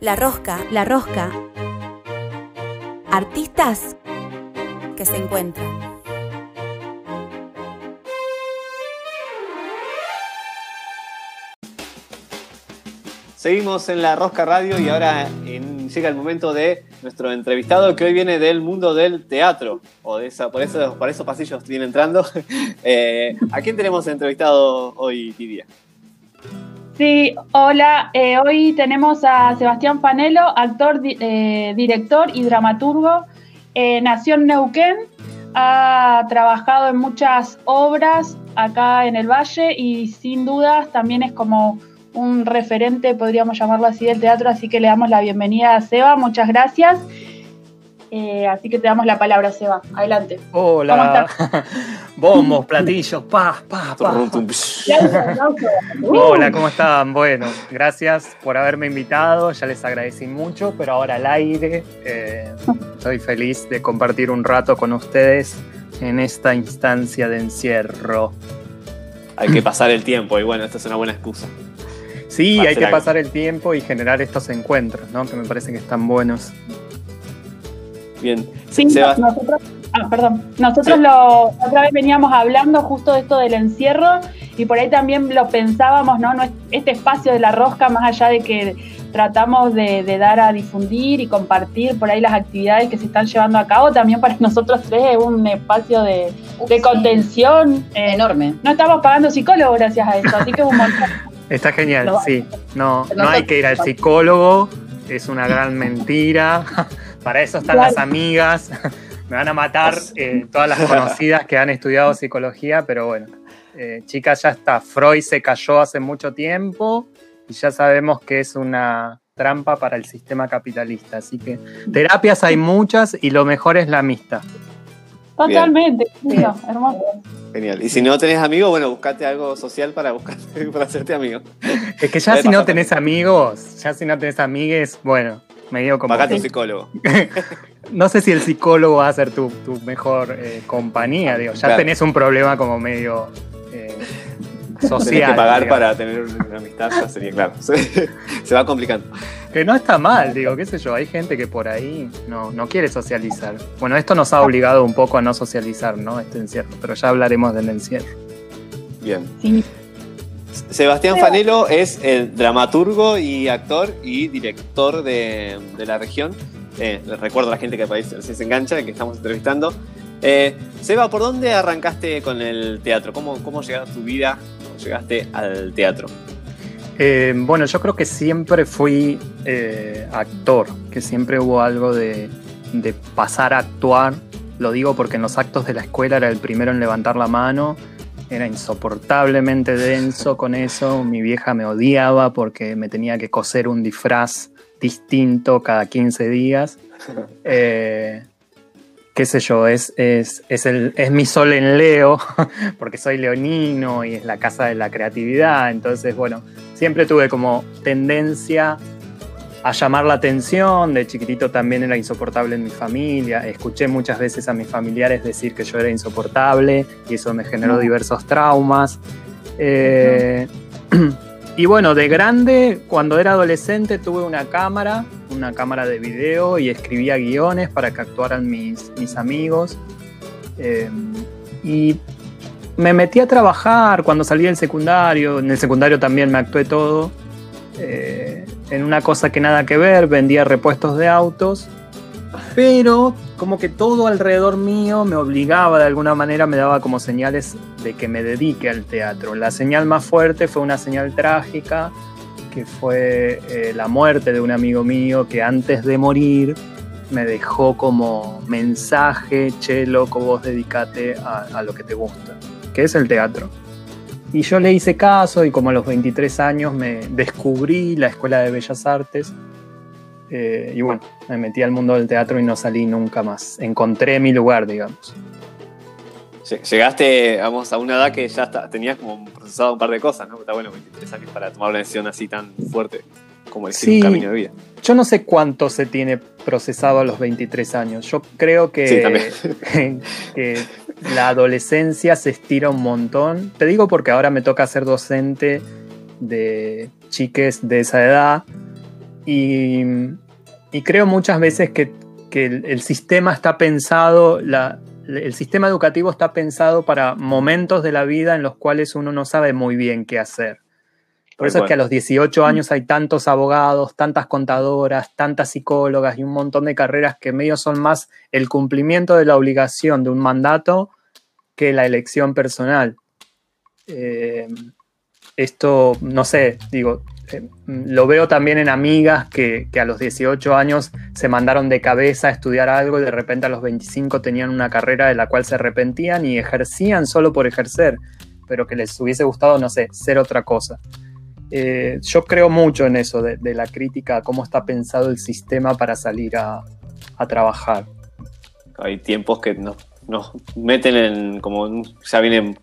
La rosca, La Rosca, artistas que se encuentran. Seguimos en la Rosca Radio y ahora llega el momento de nuestro entrevistado que hoy viene del mundo del teatro. O de esa, por, eso, por esos pasillos viene entrando. Eh, ¿A quién tenemos entrevistado hoy, Lidia? Sí, hola. eh, hoy tenemos a Sebastián Panelo, actor, eh, director y dramaturgo. Eh, nació en Neuquén, ha trabajado en muchas obras acá en el Valle y sin dudas también es como un referente, podríamos llamarlo así, del teatro. Así que le damos la bienvenida a Seba. Muchas gracias. Eh, así que te damos la palabra, Seba. Adelante. Hola. Bombos, platillos, pa, pa, pa. Hola, ¿cómo están? Bueno, gracias por haberme invitado, ya les agradecí mucho, pero ahora al aire eh, estoy feliz de compartir un rato con ustedes en esta instancia de encierro. Hay que pasar el tiempo y bueno, esta es una buena excusa. Sí, hay que algo. pasar el tiempo y generar estos encuentros, ¿no? Que me parece que están buenos. Bien. Sí, Sebas- nosotros, ah, perdón. Nosotros Sí. lo, otra vez veníamos hablando justo de esto del encierro y por ahí también lo pensábamos, ¿no? No es- Este espacio de la rosca, más allá de que tratamos de, de dar a difundir y compartir por ahí las actividades que se están llevando a cabo, también para nosotros tres es un espacio de, de contención. eh, enorme. no estamos pagando psicólogos gracias a esto, así que un montón. Está genial, Lo- sí. No, no hay que ir al psicólogo, es una gran mentira. Para eso están Claro. las amigas. Me van a matar eh, todas las conocidas que han estudiado psicología, pero bueno, eh, chicas, ya está. Freud se cayó hace mucho tiempo y ya sabemos que es una trampa para el sistema capitalista. Así que terapias hay muchas y lo mejor es la amistad. Totalmente, lindo, hermoso. Genial. Y si no tenés amigos, bueno, buscate algo social para, buscar, para hacerte amigo. Es que ya si no tenés amigos, ya si no tenés amigues, bueno, medio como... Pagate un psicólogo. No sé si el psicólogo va a ser tu, tu mejor eh, compañía, digo. Ya Claro. tenés un problema como medio eh, social. Tenés que pagar digamos. para tener una amistad, ya sería claro. Se, se va complicando. Que no está mal, digo, qué sé yo. Hay gente que por ahí no, no quiere socializar. Bueno, esto nos ha obligado un poco a no socializar, ¿no? Este encierro, pero ya hablaremos del encierro. Bien. Sí. Sebastián Fanelo es el dramaturgo y actor y director de, de la región. Eh, les recuerdo a la gente que ahí se se engancha, que estamos entrevistando. Eh, Seba, ¿por dónde arrancaste con el teatro? ¿Cómo, cómo llegaste a tu vida? ¿Cómo llegaste al teatro? Eh, bueno, yo creo que siempre fui eh, actor, que siempre hubo algo de, de pasar a actuar. Lo digo porque en los actos de la escuela era el primero en levantar la mano. Era insoportablemente denso con eso. Mi vieja me odiaba porque me tenía que coser un disfraz distinto cada 15 días. Eh, qué sé yo, es, es, es, el, es mi sol en Leo, porque soy leonino y es la casa de la creatividad. Entonces, bueno, siempre tuve como tendencia a llamar la atención. De chiquitito también era insoportable en mi familia. Escuché muchas veces a mis familiares decir que yo era insoportable y eso me generó diversos traumas. Eh, y bueno, de grande, cuando era adolescente, tuve una cámara, una cámara de video y escribía guiones para que actuaran mis, mis amigos. Eh, y me metí a trabajar cuando salí del secundario. En el secundario también me actué todo. eh, en una cosa que nada que ver, vendía repuestos de autos. Pero como que todo alrededor mío me obligaba de alguna manera, me daba como señales de que me dedique al teatro. La señal más fuerte fue una señal trágica, que fue eh, la muerte de un amigo mío que antes de morir me dejó como mensaje, che, loco, vos dedicate a, a lo que te gusta, que es el teatro. Y yo le hice caso y como a los 23 años me descubrí la Escuela de Bellas Artes. eh, y bueno, me metí al mundo del teatro y no salí nunca más. Encontré mi lugar, digamos. Lle- Llegaste vamos, a una edad que ya está- tenías como procesado un par de cosas, ¿no? Está bueno, 23 años para tomar una decisión así tan fuerte como decir Sí. un camino de vida. Yo no sé cuánto se tiene procesado a los 23 años. Yo creo que, Sí, que la adolescencia se estira un montón. Te digo porque ahora me toca ser docente de chiques de esa edad Y, creo muchas veces que, el, sistema está pensado, el sistema educativo está pensado para momentos de la vida en los cuales uno no sabe muy bien qué hacer. Por eso es que a los 18 años hay tantos abogados, tantas contadoras, tantas psicólogas y un montón de carreras que medio son más el cumplimiento de la obligación de un mandato que la elección personal. Eh, esto, no sé, digo, eh, lo veo también en amigas que, a los 18 años se mandaron de cabeza a estudiar algo y de repente a los 25 tenían una carrera de la cual se arrepentían y ejercían solo por ejercer, pero que les hubiese gustado, no sé, ser otra cosa. Eh, yo creo mucho en eso, de, la crítica, cómo está pensado el sistema para salir a, trabajar. Hay tiempos que nos, meten en, como ya viene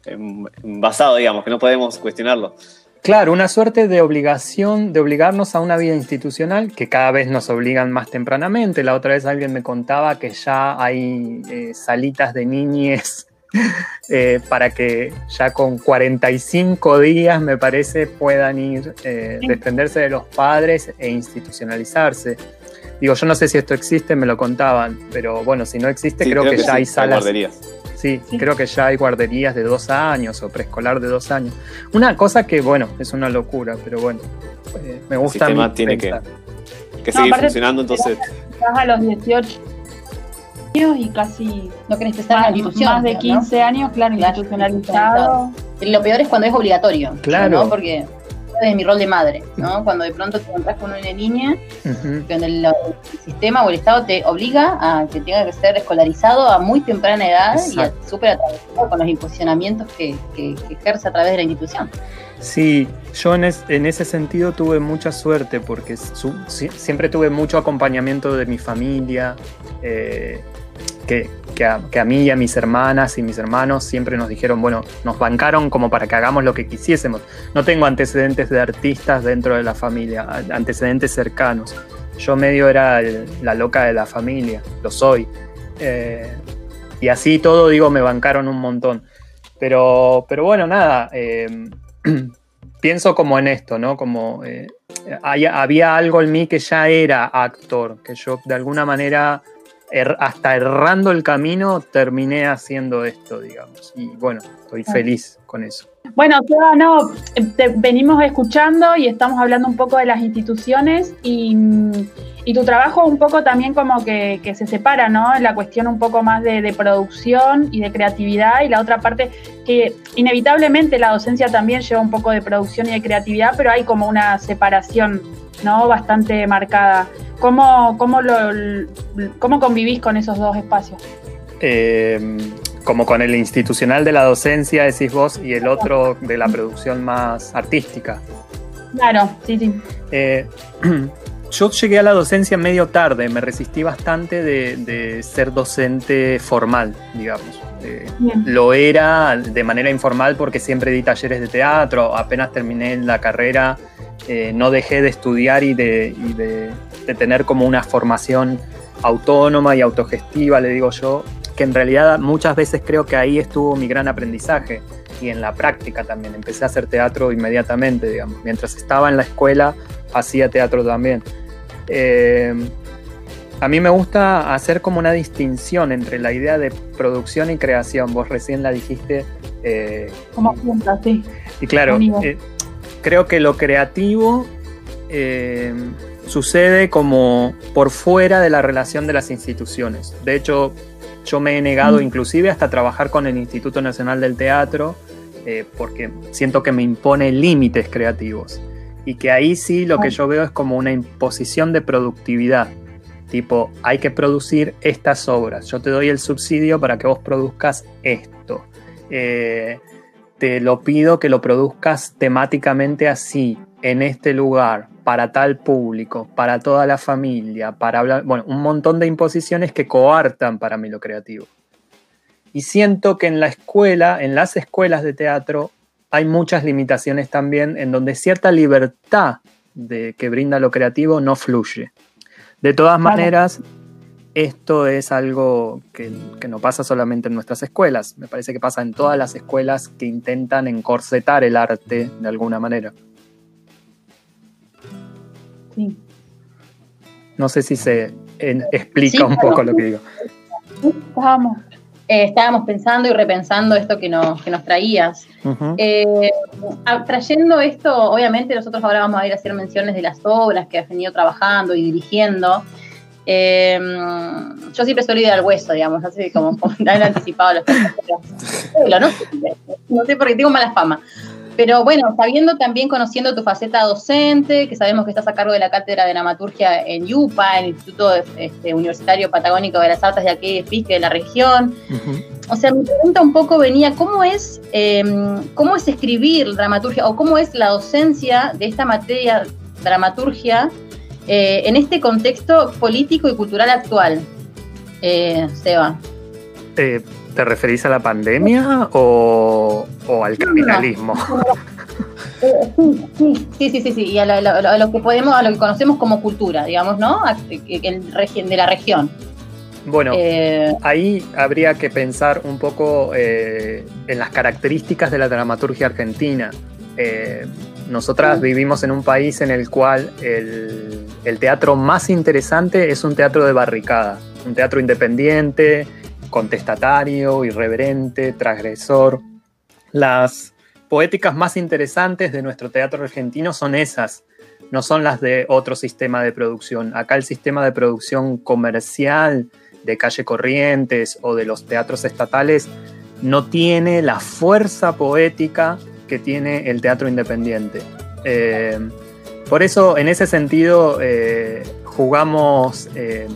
basado, digamos, que no podemos cuestionarlo. Claro, una suerte de obligación, de obligarnos a una vida institucional que cada vez nos obligan más tempranamente. La otra vez alguien me contaba que ya hay eh, salitas de niñes Eh, para que ya con 45 días, me parece, puedan ir, eh, desprenderse de los padres e institucionalizarse. Digo, yo no sé si esto existe, me lo contaban, pero bueno, si no existe, creo, que, ya hay salas. guarderías. Sí, creo que ya hay guarderías de dos años o preescolar de dos años. Una cosa que, bueno, es una locura, pero bueno, eh, me gusta. El sistema tiene que, que seguir funcionando, entonces. a los 18 y casi no querés estar en la institución. Más de 15 años, claro, institucionalizado. Lo peor es cuando es obligatorio. Claro. ¿no? Porque es mi rol de madre, ¿no? Cuando de pronto te encontrás con una niña, donde el, sistema o el Estado te obliga a que tenga que ser escolarizado a muy temprana edad y súper atravesado con los imposicionamientos que, ejerce a través de la institución. Sí, yo en, ese sentido tuve mucha suerte porque siempre tuve mucho acompañamiento de mi familia. Eh, que, a, mí y a mis hermanas y mis hermanos siempre nos dijeron, bueno, nos bancaron como para que hagamos lo que quisiésemos. No tengo antecedentes de artistas dentro de la familia, antecedentes cercanos. Yo medio era la loca de la familia, lo soy. Eh, y así todo, digo, me bancaron un montón. Pero, pero bueno, nada, eh, pienso como en esto, ¿no? Como eh, había algo en mí que ya era actor, que yo de alguna manera Er, hasta errando el camino terminé haciendo esto, digamos. Y bueno, estoy feliz con eso. Bueno, no, venimos escuchando y estamos hablando un poco de las instituciones y, tu trabajo un poco también como que, se separa, ¿no? La cuestión un poco más de, producción y de creatividad y la otra parte que inevitablemente la docencia también lleva un poco de producción y de creatividad, pero hay como una separación, ¿no? Bastante marcada. ¿Cómo, cómo, lo, cómo convivís con esos dos espacios? Eh, como con el institucional de la docencia, decís vos, y el otro de la producción más artística. Claro, sí, sí. Eh, yo llegué a la docencia medio tarde, me resistí bastante de, ser docente formal, digamos. Eh, lo era de manera informal porque siempre di talleres de teatro, apenas terminé la carrera, eh, no dejé de estudiar y, de, y de, de tener como una formación autónoma y autogestiva, le digo yo, que en realidad muchas veces creo que ahí estuvo mi gran aprendizaje y en la práctica también. Empecé a hacer teatro inmediatamente, digamos. Mientras estaba en la escuela, hacía teatro también. Eh, a mí me gusta hacer como una distinción entre la idea de producción y creación. Vos recién la dijiste. Eh, como juntas, sí. Y claro, eh, creo que lo creativo sucede como por fuera de la relación de las instituciones. De hecho, yo me he negado mm. inclusive hasta trabajar con el Instituto Nacional del Teatro eh, porque siento que me impone límites creativos y que ahí sí lo que yo veo es como una imposición de productividad. Tipo, hay que producir estas obras. Yo te doy el subsidio para que vos produzcas esto. Eh, te lo pido que lo produzcas temáticamente así, en este lugar, para tal público, para toda la familia, para hablar, bueno, un montón de imposiciones que coartan para mí lo creativo. Y siento que en la escuela, en las escuelas de teatro, hay muchas limitaciones también en donde cierta libertad de, que brinda lo creativo no fluye. De todas maneras, esto es algo que, que, no pasa solamente en nuestras escuelas, me parece que pasa en todas las escuelas que intentan encorsetar el arte de alguna manera. Sí. No sé si se explica un poco lo que digo. Estábamos, eh, estábamos pensando y repensando esto que nos, que nos traías. Eh, trayendo esto, obviamente nosotros ahora vamos a ir a hacer menciones de las obras que has venido trabajando y dirigiendo. Eh, yo siempre suelo ir al hueso, digamos, así como, como han anticipado los ¿no? no sé por qué tengo mala fama. Pero bueno, sabiendo también, conociendo tu faceta docente, que sabemos que estás a cargo de la cátedra de dramaturgia en UPA, en el Instituto este, Universitario Patagónico de las Artes de aquí de la región. O sea, mi pregunta un poco venía, ¿cómo es, em, ¿cómo es escribir dramaturgia o cómo es la docencia de esta materia dramaturgia eh, en este contexto político y cultural actual? Eh, Seba. Eh, ¿Te referís a la pandemia o, al capitalismo? Sí, sí, sí, sí, y a lo, que podemos, a lo que conocemos como cultura, digamos, ¿no? de la región. Bueno, eh, ahí habría que pensar un poco eh, en las características de la dramaturgia argentina. Eh, nosotras vivimos en un país en el cual el, el, teatro más interesante es un teatro de barricada, un teatro independiente, contestatario, irreverente, transgresor. Las poéticas más interesantes de nuestro teatro argentino son esas, no son las de otro sistema de producción. Acá el sistema de producción comercial de Calle Corrientes o de los teatros estatales no tiene la fuerza poética que tiene el teatro independiente. Eh, por eso, en ese sentido, eh, jugamos eh,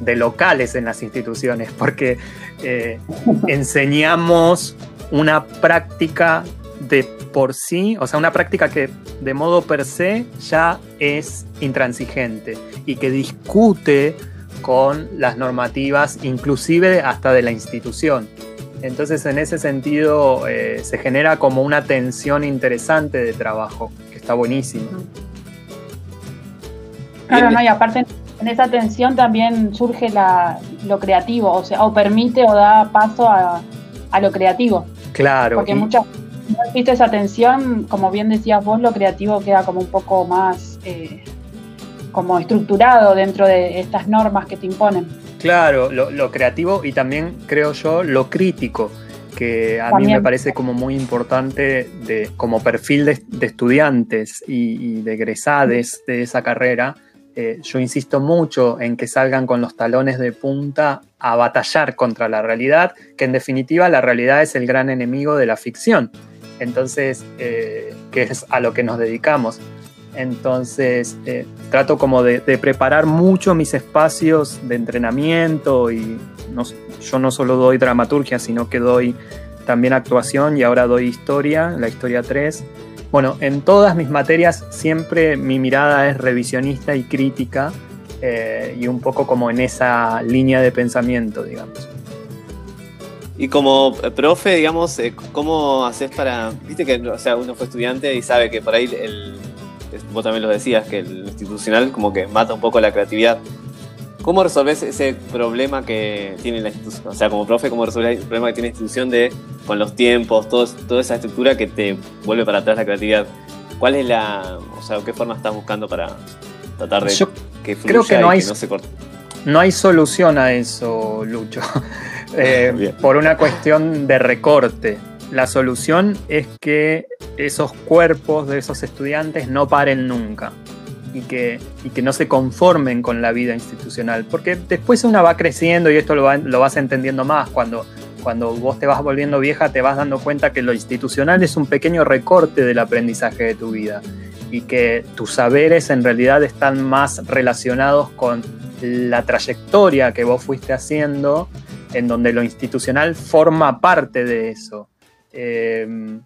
de locales en las instituciones, porque eh, enseñamos una práctica de por sí, o sea, una práctica que de modo per se ya es intransigente y que discute con las normativas, inclusive hasta de la institución. Entonces, en ese sentido, eh, se genera como una tensión interesante de trabajo, que está buenísimo. Claro, no, y aparte en esa tensión también surge la, lo creativo, o sea, o permite o da paso a, lo creativo. Claro. Porque muchas no existe esa tensión, como bien decías vos, lo creativo queda como un poco más eh, como estructurado dentro de estas normas que te imponen. Claro, lo, creativo y también creo yo lo crítico, que a mí me parece como muy importante de, como perfil de, estudiantes y, y de egresades de esa carrera eh, yo insisto mucho en que salgan con los talones de punta a batallar contra la realidad, que en definitiva la realidad es el gran enemigo de la ficción. Entonces, eh, que es a lo que nos dedicamos. Entonces, eh, trato como de, preparar mucho mis espacios de entrenamiento y yo no solo doy dramaturgia, sino que doy también actuación y ahora doy historia, la historia 3 bueno, en todas mis materias siempre mi mirada es revisionista y crítica eh, y un poco como en esa línea de pensamiento, digamos. Y como profe, digamos, eh, ¿cómo haces para...? Viste que o sea, uno fue estudiante y sabe que por ahí, el, vos también lo decías, que el institucional como que mata un poco la creatividad. ¿Cómo resolves ese problema que tiene la institución? O sea, como profe, ¿cómo resolves el problema que tiene la institución de con los tiempos, toda esa estructura que te vuelve para atrás la creatividad? ¿Cuál es la, o sea, qué forma estás buscando para tratar de que fluya creo que no hay, no se corte? No hay solución a eso, Lucho. Eh, por una cuestión de recorte. La solución es que esos cuerpos de esos estudiantes no paren nunca y que, y que no se conformen con la vida institucional. Porque después uno va creciendo y esto lo, lo vas entendiendo más. Cuando, cuando vos te vas volviendo vieja, te vas dando cuenta que lo institucional es un pequeño recorte del aprendizaje de tu vida y que tus saberes en realidad están más relacionados con la trayectoria que vos fuiste haciendo, en donde lo institucional forma parte de eso. Eh,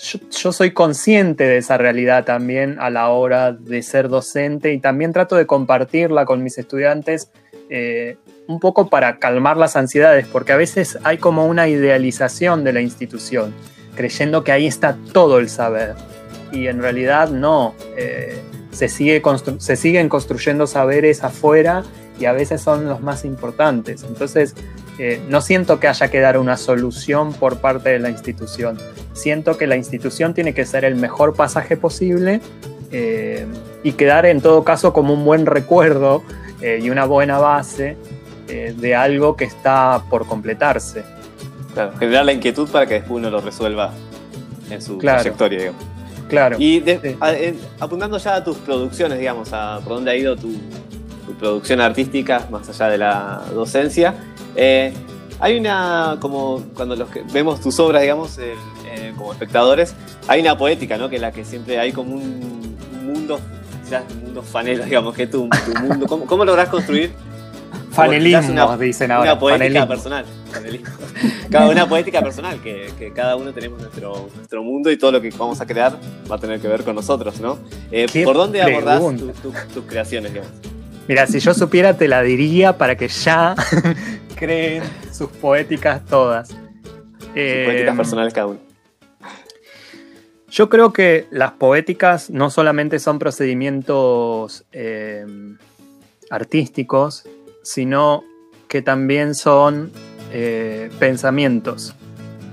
yo, soy consciente de esa realidad también a la hora de ser docente y también trato de compartirla con mis estudiantes eh, un poco para calmar las ansiedades, porque a veces hay como una idealización de la institución, creyendo que ahí está todo el saber. Y en realidad no, eh, se, sigue se siguen construyendo saberes afuera y a veces son los más importantes. Entonces, eh, no siento que haya que dar una solución por parte de la institución. Siento que la institución tiene que ser el mejor pasaje posible eh, y quedar en todo caso como un buen recuerdo y una buena base de algo que está por completarse. Claro, generar la inquietud para que después uno lo resuelva en su trayectoria, digamos. Claro. Y apuntando ya a tus producciones, digamos, a por dónde ha ido tu, producción artística, más allá de la docencia, eh, hay una, como cuando los que vemos tus obras, digamos, como espectadores, hay una poética, ¿no? Que es la que siempre hay como un mundo, quizás un mundo fanelo, digamos, que es tu, mundo. ¿Cómo, ¿Cómo lográs construir Fanelismo, dicen ahora. Una poética personal. Cada una poética personal, que, cada uno tenemos nuestro, nuestro mundo y todo lo que vamos a crear va a tener que ver con nosotros, ¿no? Eh, ¿Por dónde abordás tus creaciones, Mira, si yo supiera te la diría para que ya creen sus poéticas todas. Sus poéticas eh, personales cada uno. Yo creo que las poéticas no solamente son procedimientos eh, artísticos, sino que también son eh, pensamientos.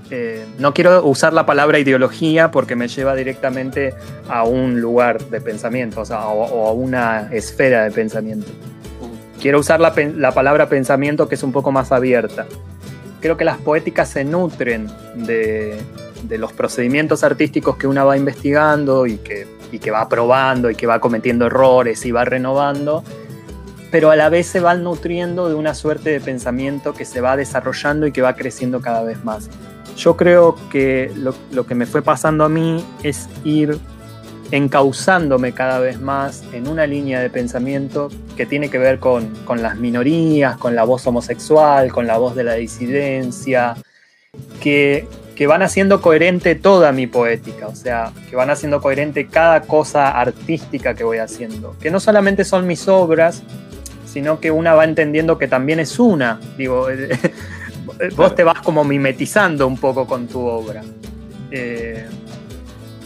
Eh, no quiero usar la palabra ideología porque me lleva directamente a un lugar de pensamiento o, a una esfera de pensamiento. Quiero usar la, palabra pensamiento que es un poco más abierta. Creo que las poéticas se nutren de, los procedimientos artísticos que una va investigando y que, y que va probando y que va cometiendo errores y va renovando pero a la vez se van nutriendo de una suerte de pensamiento que se va desarrollando y que va creciendo cada vez más. Yo creo que lo, que me fue pasando a mí es ir encauzándome cada vez más en una línea de pensamiento que tiene que ver con, las minorías, con la voz homosexual, con la voz de la disidencia, que, que van haciendo coherente toda mi poética, o sea, que van haciendo coherente cada cosa artística que voy haciendo, que no solamente son mis obras, sino que una va entendiendo que también es una. Digo, vos te vas como mimetizando un poco con tu obra. Eh,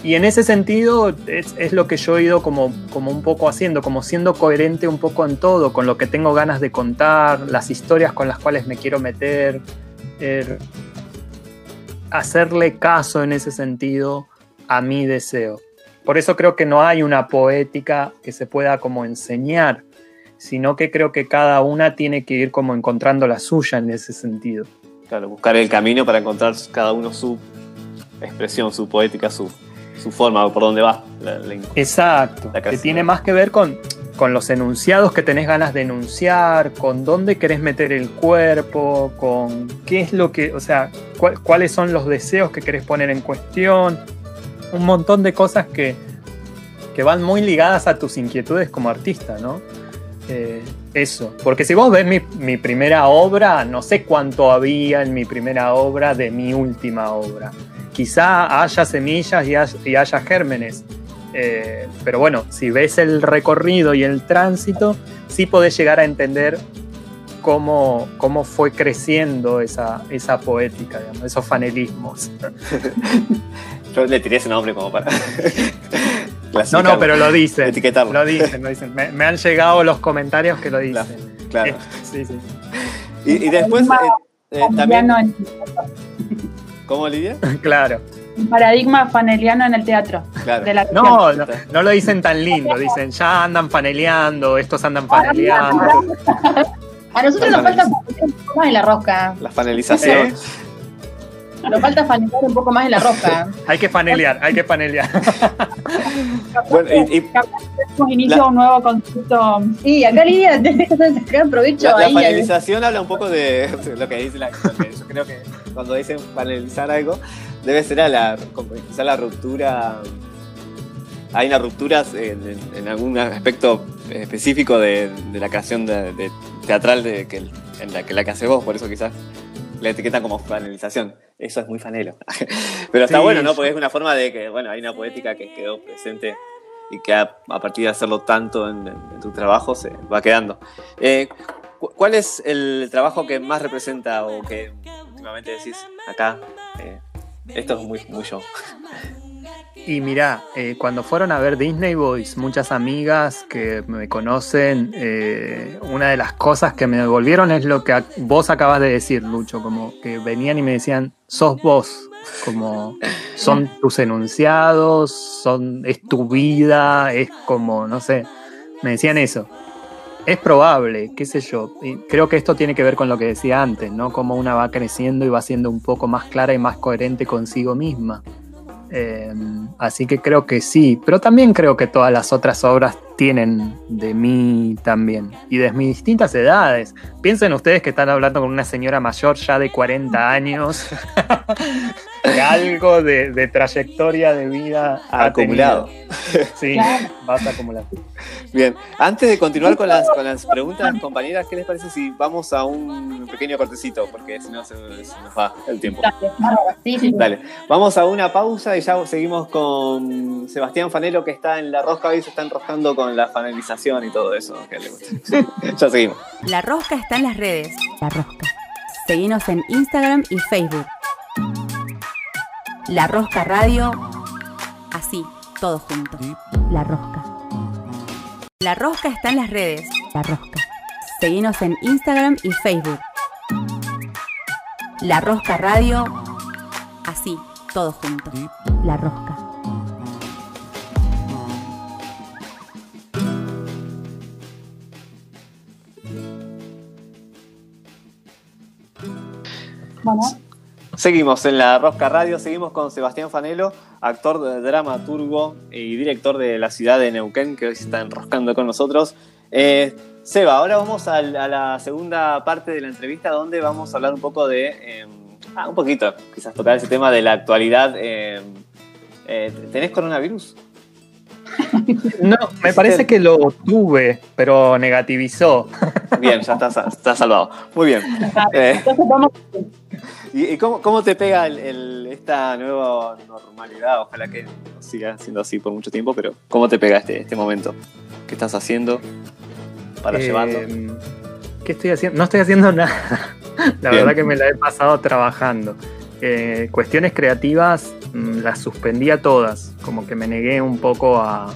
y en ese sentido es, lo que yo he ido como, como un poco haciendo, como siendo coherente un poco en todo, con lo que tengo ganas de contar, las historias con las cuales me quiero meter, er, hacerle caso en ese sentido a mi deseo. Por eso creo que no hay una poética que se pueda como enseñar, sino que creo que cada una tiene que ir como encontrando la suya en ese sentido. Claro, buscar el camino para encontrar cada uno su expresión, su poética, su, forma, por dónde va. Exacto, que tiene más que ver con, con los enunciados que tenés ganas de enunciar, con dónde querés meter el cuerpo, con qué es lo que, o sea, cuáles son los deseos que querés poner en cuestión, un montón de cosas que, que van muy ligadas a tus inquietudes como artista, ¿no? Eh, eso, porque si vos ves mi, primera obra, no sé cuánto había en mi primera obra de mi última obra. Quizá haya semillas y haya, gérmenes, eh, pero bueno, si ves el recorrido y el tránsito, sí podés llegar a entender cómo, cómo fue creciendo esa, esa poética, esos fanelismos. Yo le tiré ese nombre como para no, no, pero lo dicen. Etiquetarlo. Lo dicen, lo dicen. Me, han llegado los comentarios que lo dicen. Claro. sí, sí. Y, después eh, eh, también. ¿Cómo, Lidia? claro. Un paradigma faneliano en el teatro. Claro. no, no, lo dicen tan lindo, dicen ya andan faneleando, estos andan faneleando. A nosotros nos falta un poco más en la rosca. La fanelización. Nos falta fanelear un poco más en la roja. hay que fanelear, hay que fanelear. bueno, y, y inicio un nuevo concepto. Sí, acá Lidia tenés que sacar provecho la, ahí. La panelización habla un poco de lo que dice la Yo creo que cuando dicen panelizar algo, debe ser a la, quizá la ruptura. Hay una ruptura en, algún aspecto específico de, la creación de, teatral de que, en la que la que haces vos, por eso quizás la etiqueta como panelización. Eso es muy fanelo. Pero está bueno, ¿no? Porque es una forma de que, bueno, hay una poética que quedó presente y que a, partir de hacerlo tanto en, tu trabajo se va quedando. Eh, ¿Cuál es el trabajo que más representa o que últimamente decís acá? Eh, esto es muy, muy yo. Y mira, eh, cuando fueron a ver Disney Boys, muchas amigas que me conocen, eh, una de las cosas que me devolvieron es lo que vos acabas de decir, Lucho, como que venían y me decían, sos vos, como son tus enunciados, son, es tu vida, es como, no sé, me decían eso. Es probable, qué sé yo. creo que esto tiene que ver con lo que decía antes, ¿no? Cómo una va creciendo y va siendo un poco más clara y más coherente consigo misma. Eh, así que creo que sí, pero también creo que todas las otras obras tienen de mí también y de mis distintas edades. Piensen ustedes que están hablando con una señora mayor ya de 40 años, de algo de, trayectoria de vida acumulado. Sí, vas a acumular. Bien, antes de continuar con las, con las preguntas, compañeras, ¿qué les parece si vamos a un pequeño cortecito? Porque si no se, nos va el tiempo. Dale, vamos a una pausa y ya seguimos con Sebastián Fanelo que está en la rosca y se está enroscando con la finalización y todo eso que le gusta. ya seguimos. La rosca está en las redes. La rosca. Seguimos en Instagram y Facebook. La Rosca Radio. Así, todo junto. La Rosca. La Rosca está en las redes. La Rosca. Seguimos en Instagram y Facebook. La Rosca Radio. Así, todo junto. La Rosca. Bueno. Seguimos en la Rosca Radio, seguimos con Sebastián Fanelo, actor, dramaturgo y director de la ciudad de Neuquén, que hoy se está enroscando con nosotros. Eh, Seba, ahora vamos a, la segunda parte de la entrevista donde vamos a hablar un poco de, em, ah, un poquito, quizás tocar ese tema de la actualidad. Em, eh, ¿Tenés coronavirus? No, me parece que lo tuve, pero negativizó. Bien, ya está, salvado. Muy bien. Eh, ¿Y, cómo, te pega esta nueva normalidad? Ojalá que siga siendo así por mucho tiempo, pero ¿cómo te pega este, este momento? ¿Qué estás haciendo para eh, llevarlo? ¿Qué estoy haciendo? No estoy haciendo nada. La verdad que me la he pasado trabajando. Eh, cuestiones creativas mm, las suspendía todas, como que me negué un poco a,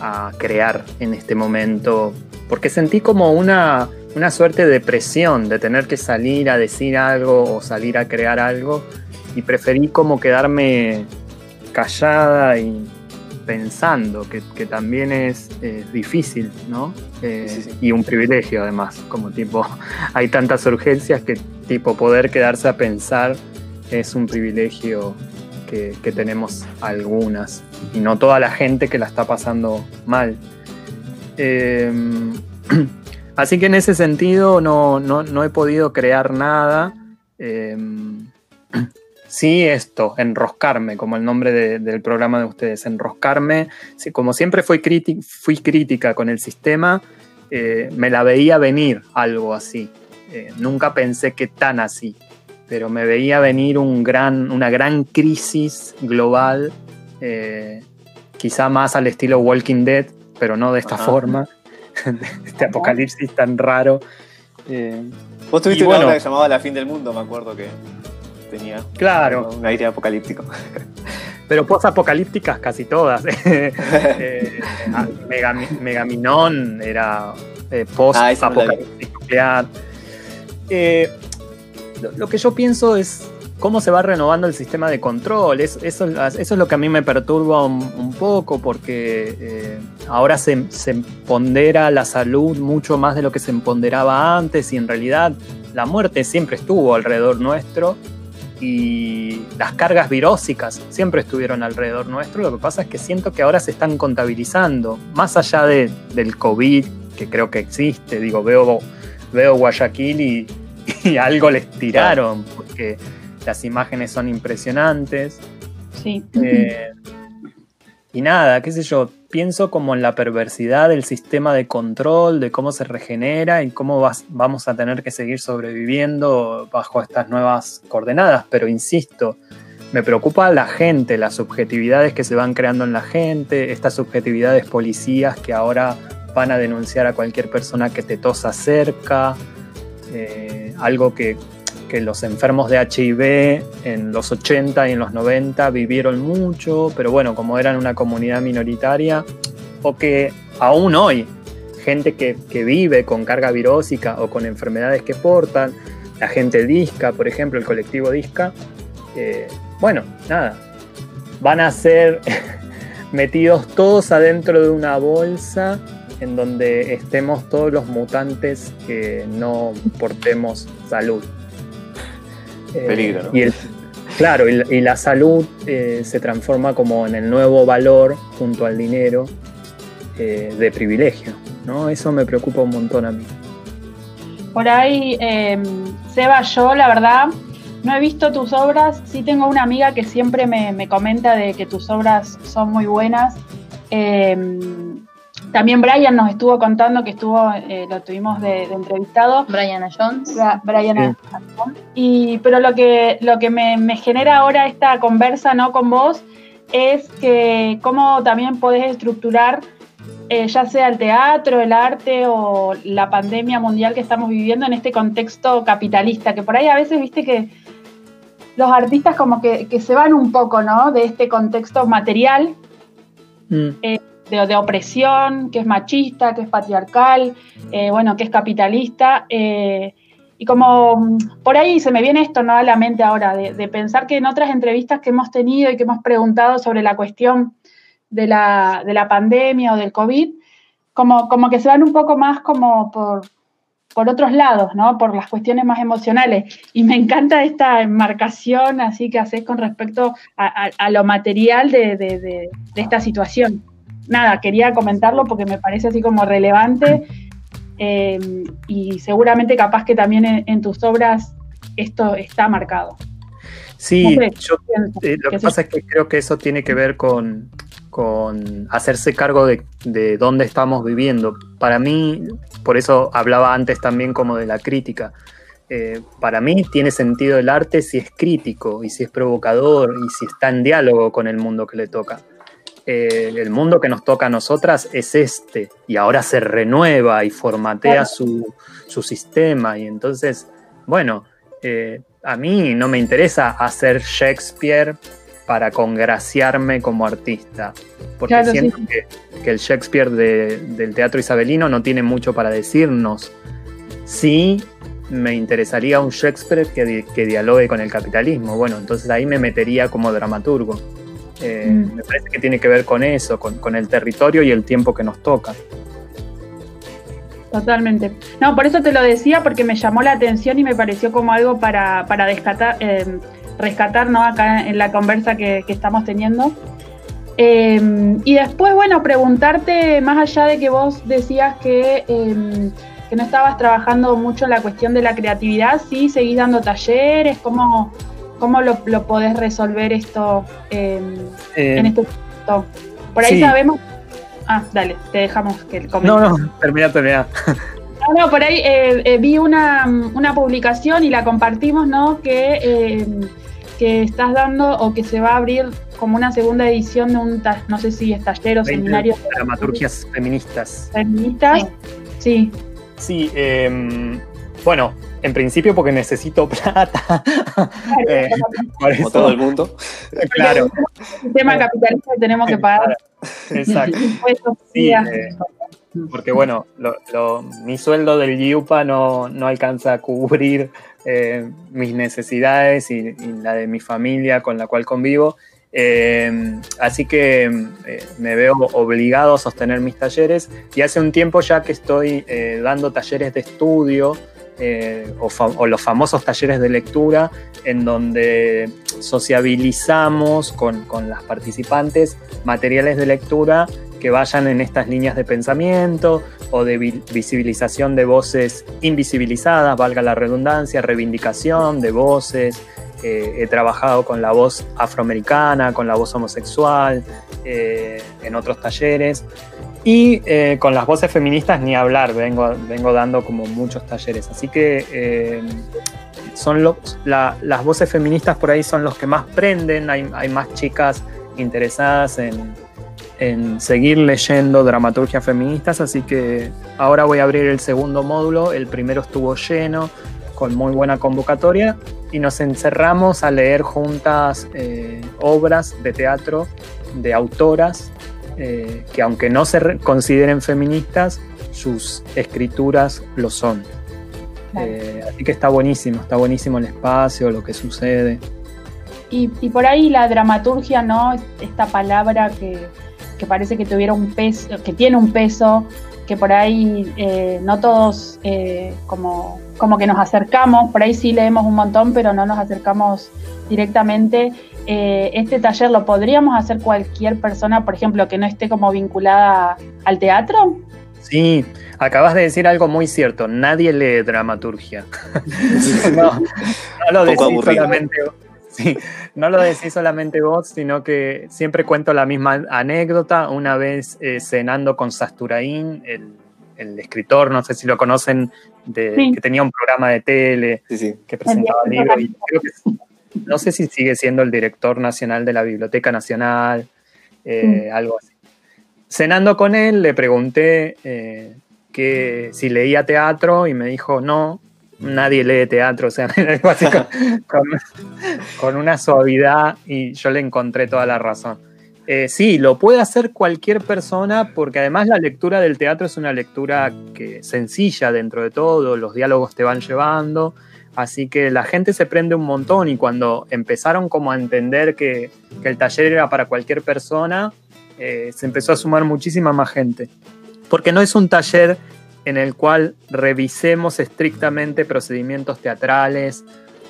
a crear en este momento, porque sentí como una una suerte de presión de tener que salir a decir algo o salir a crear algo y preferí como quedarme callada y pensando, que, también es difícil, ¿no? Eh, y un privilegio además, como tipo, hay tantas urgencias que tipo poder quedarse a pensar es un privilegio que, tenemos algunas y no toda la gente que la está pasando mal. Eh, Así que en ese sentido no, he podido crear nada. Em, sí, esto, enroscarme, como el nombre del programa de ustedes, enroscarme. como siempre fui, fui crítica con el sistema, eh, me la veía venir algo así. Eh, nunca pensé que tan así, pero me veía venir un gran, una gran crisis global, eh, quizá más al estilo Walking Dead, pero no de esta forma. este apocalipsis tan raro. Eh, Vos tuviste una obra que llamaba La fin del mundo, me acuerdo que tenía claro. un aire apocalíptico. Pero post-apocalípticas casi todas. eh, Megaminón era eh, post-apocalíptico nuclear. Eh, lo que yo pienso es cómo se va renovando el sistema de control. eso, es lo que a mí me perturba un, poco porque eh, ahora se, pondera la salud mucho más de lo que se ponderaba antes y en realidad la muerte siempre estuvo alrededor nuestro y las cargas virósicas siempre estuvieron alrededor nuestro. Lo que pasa es que siento que ahora se están contabilizando, más allá de, del COVID, que creo que existe. Digo, veo, veo Guayaquil y, y algo les tiraron, porque las imágenes son impresionantes. Sí. Eh, y nada, qué sé yo, pienso como en la perversidad del sistema de control, de cómo se regenera y cómo vamos a tener que seguir sobreviviendo bajo estas nuevas coordenadas. Pero insisto, me preocupa la gente, las subjetividades que se van creando en la gente, estas subjetividades policías que ahora van a denunciar a cualquier persona que te tosa cerca, eh, algo que que los enfermos de HIV en los 80 y en los 90 vivieron mucho, pero bueno, como eran una comunidad minoritaria, o que aún hoy, gente que, vive con carga virósica o con enfermedades que portan, la gente disca, por ejemplo, el colectivo disca, eh, bueno, nada, van a ser metidos todos adentro de una bolsa en donde estemos todos los mutantes que no portemos salud. Peligro, ¿no? Y claro, y, la salud se transforma como en el nuevo valor junto al dinero de privilegio, ¿no? Eso me preocupa un montón a mí. Por ahí, eh, Seba, yo la verdad no he visto tus obras, sí tengo una amiga que siempre me, comenta de que tus obras son muy buenas. También Brian nos estuvo contando que estuvo, eh, lo tuvimos de, entrevistado. Brian Jones. Brian Y, pero lo que, lo que me, genera ahora esta conversa ¿no? con vos es que cómo también podés estructurar eh, ya sea el teatro, el arte o la pandemia mundial que estamos viviendo en este contexto capitalista, que por ahí a veces viste que los artistas como que, se van un poco, ¿no? De este contexto material, mm. eh, de, opresión, que es machista, que es patriarcal, eh, bueno, que es capitalista. Eh, y como mm, por ahí se me viene esto ¿no? a la mente ahora, de, pensar que en otras entrevistas que hemos tenido y que hemos preguntado sobre la cuestión de la, de la pandemia o del COVID, como, como que se van un poco más como por, por otros lados, ¿no? Por las cuestiones más emocionales. Y me encanta esta enmarcación así que haces con respecto a, lo material de, esta situación. Nada, quería comentarlo porque me parece así como relevante eh, y seguramente capaz que también en, tus obras esto está marcado. Sí, eh, lo que pasa es que creo que eso tiene que ver con, con hacerse cargo de, de, dónde estamos viviendo. Para mí, por eso hablaba antes también como de la crítica. Eh, para mí tiene sentido el arte si es crítico y si es provocador y si está en diálogo con el mundo que le toca. Eh, el mundo que nos toca a nosotras es este y ahora se renueva y formatea su, su sistema y entonces, bueno, eh, a mí no me interesa hacer Shakespeare para congraciarme como artista. Porque siento que, el Shakespeare del teatro isabelino no tiene mucho para decirnos. Sí, me interesaría un Shakespeare que, dialogue con el capitalismo. Bueno, entonces ahí me metería como dramaturgo. Eh, mm. Me parece que tiene que ver con eso, con, el territorio y el tiempo que nos toca. Totalmente. No, por eso te lo decía, porque me llamó la atención y me pareció como algo para, para eh, rescatar ¿no? acá en la conversa que, estamos teniendo. Em, y después, bueno, preguntarte, más allá de que vos decías que, em, que, no estabas trabajando mucho en la cuestión de la creatividad, sí seguís dando talleres, ¿cómo, cómo lo, podés resolver esto em, en este momento? Por ahí sabemos... Ah, dale, te dejamos que el No, no, termina, termina. No, no, por ahí eh, eh, vi una, una, publicación y la compartimos, ¿no? Que que estás dando o que se va a abrir como una segunda edición de un, no sé si es taller o seminario. Dramaturgias feministas. ¿Feministas? Sí. Sí, em, bueno, en principio porque necesito plata. Eh, como todo el mundo. Claro. El tema capitalista tenemos que pagar. Exacto. Sí, eh, porque bueno, mi sueldo del IUPA no, no alcanza a cubrir eh, mis necesidades y, la de mi familia con la cual convivo. Eh, así que eh, me veo obligado a sostener mis talleres y hace un tiempo ya que estoy dando talleres de estudio o, los famosos talleres de lectura en donde sociabilizamos con, con las participantes materiales de lectura que vayan en estas líneas de pensamiento o de visibilización de voces invisibilizadas, valga la redundancia, reivindicación de voces. Eh, he trabajado con la voz afroamericana, con la voz homosexual, eh, en otros talleres. Y eh, con las voces feministas ni hablar, vengo, vengo dando como muchos talleres. Así que son los, las voces feministas por ahí son los que más prenden, hay, hay más chicas interesadas en, en seguir leyendo dramaturgias feministas, así que ahora voy a abrir el segundo módulo, el primero estuvo lleno, con muy buena convocatoria, y nos encerramos a leer juntas eh, obras de teatro de autoras eh, que aunque no se consideren feministas, sus escrituras lo son. Eh, así que está buenísimo, está buenísimo el espacio, lo que sucede. Y, y por ahí la dramaturgia, ¿no? Esta palabra que, que parece que tuviera un peso, que tiene un peso que por ahí eh, no todos como, como que nos acercamos, por ahí sí leemos un montón, pero no nos acercamos directamente. Eh, este taller lo podríamos hacer cualquier persona, por ejemplo, que no esté como vinculada al teatro. Sí, acabas de decir algo muy cierto. Nadie lee dramaturgia. no, lo decís solamente Sí, no lo decís solamente vos, sino que siempre cuento la misma anécdota. Una vez eh, cenando con Sasturain, el, escritor, no sé si lo conocen, de, que tenía un programa de tele que presentaba libros. Y no sé si sigue siendo el director nacional de la Biblioteca Nacional, eh, algo así. Cenando con él, le pregunté eh, que si leía teatro y me dijo no, nadie lee teatro, o sea, con, una suavidad y yo le encontré toda la razón. Eh, sí, lo puede hacer cualquier persona porque además la lectura del teatro es una lectura que sencilla dentro de todo, los diálogos te van llevando, así que la gente se prende un montón y cuando empezaron como a entender que, el taller era para cualquier persona, eh, se empezó a sumar muchísima más gente. Porque no es un taller en el cual revisemos estrictamente procedimientos teatrales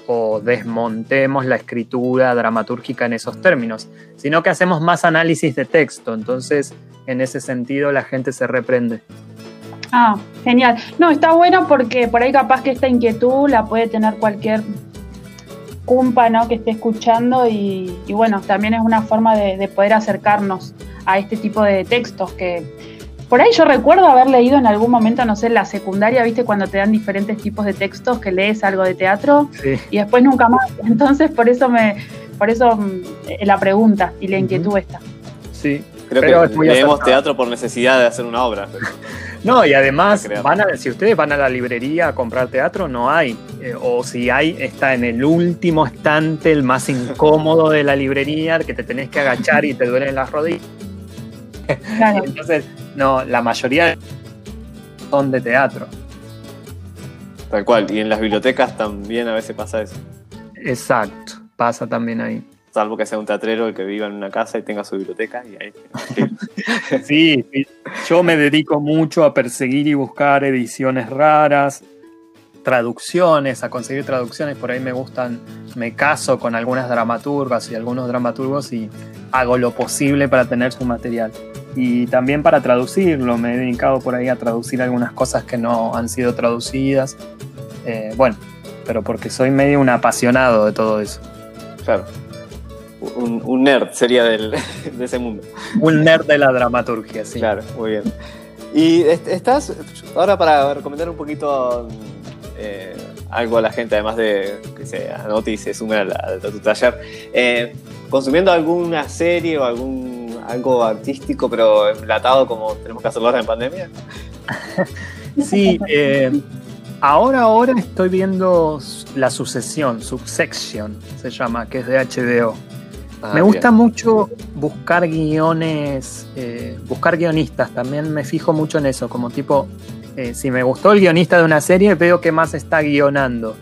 o desmontemos la escritura dramatúrgica en esos términos, sino que hacemos más análisis de texto, entonces en ese sentido la gente se reprende. Ah, genial. No, está bueno porque por ahí capaz que esta inquietud la puede tener cualquier cumpa ¿no? que esté escuchando y, bueno, también es una forma de poder acercarnos a este tipo de textos que por ahí yo recuerdo haber leído en algún momento, no sé, en la secundaria, viste, cuando te dan diferentes tipos de textos, que lees algo de teatro y después nunca más. Entonces, por eso me, por eso mm, la pregunta y la inquietud esta. Sí, creo que leemos teatro por necesidad de hacer una obra. No, y además, van a, si ustedes van a la librería a comprar teatro, no hay. Eh, o si hay, está en el último estante, el más incómodo de la librería, que te tenés que agachar y te duelen las rodillas. Claro. Entonces, no, la mayoría son de teatro. Tal cual, y en las bibliotecas también a veces pasa eso. Exacto, pasa también ahí. Salvo que sea un teatrero el que viva en una casa y tenga su biblioteca. Y ahí, sí, yo me dedico mucho a perseguir y buscar ediciones raras, traducciones, a conseguir traducciones. Por ahí me gustan, me caso con algunas dramaturgas y algunos dramaturgos y hago lo posible para tener su material y también para traducirlo. Me he dedicado por ahí a traducir algunas cosas que no han sido traducidas. Eh, bueno, pero porque soy medio un apasionado de todo eso. Claro. Un, nerd sería del, de ese mundo. Un nerd de la dramaturgia, sí. Claro, muy bien. Y estás, ahora para recomendar un poquito eh, algo a la gente, además de que se anote y se sume a, tu taller, eh, consumiendo alguna serie o algún algo artístico, pero enlatado como tenemos que hacerlo ahora en pandemia? sí, eh, ahora, ahora estoy viendo La Sucesión, Subsection se llama, que es de HBO. Ah, me gusta mucho buscar guiones, eh, buscar guionistas, también me fijo mucho en eso, como tipo, eh, si me gustó el guionista de una serie, veo qué más está guionando.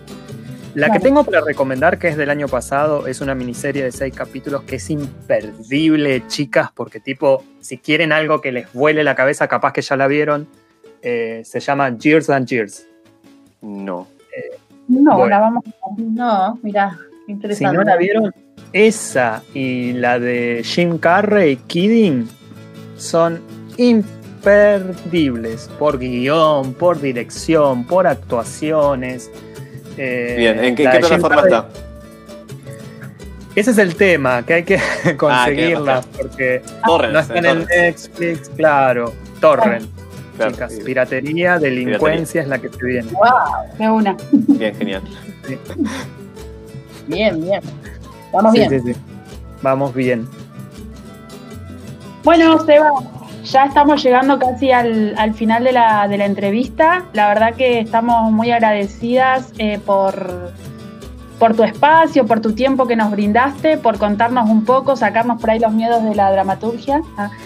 La que tengo para recomendar, que es del año pasado, es una miniserie de seis capítulos que es imperdible, chicas, porque tipo, si quieren algo que les vuele la cabeza, capaz que ya la vieron, eh, se llama Years and Years. No. Eh, no, la vamos No, mira, interesante. Si no la vieron, esa y la de Jim Carrey, Kidding, son imperdibles por guion, por dirección, por actuaciones. Eh, Bien, ¿en qué, plataforma está? Ese es el tema, que hay que conseguirla, porque no están en Netflix, claro. Torrent. Chicas, piratería, delincuencia es la que se viene. ¡Wow! una. Bien, genial. Bien, bien. Vamos bien. Vamos bien. Bueno, Seba, ya estamos llegando casi al, final de la, entrevista. La verdad que estamos muy agradecidas eh, por, por tu espacio, por tu tiempo que nos brindaste, por contarnos un poco, sacarnos por ahí los miedos de la dramaturgia. ¿ah?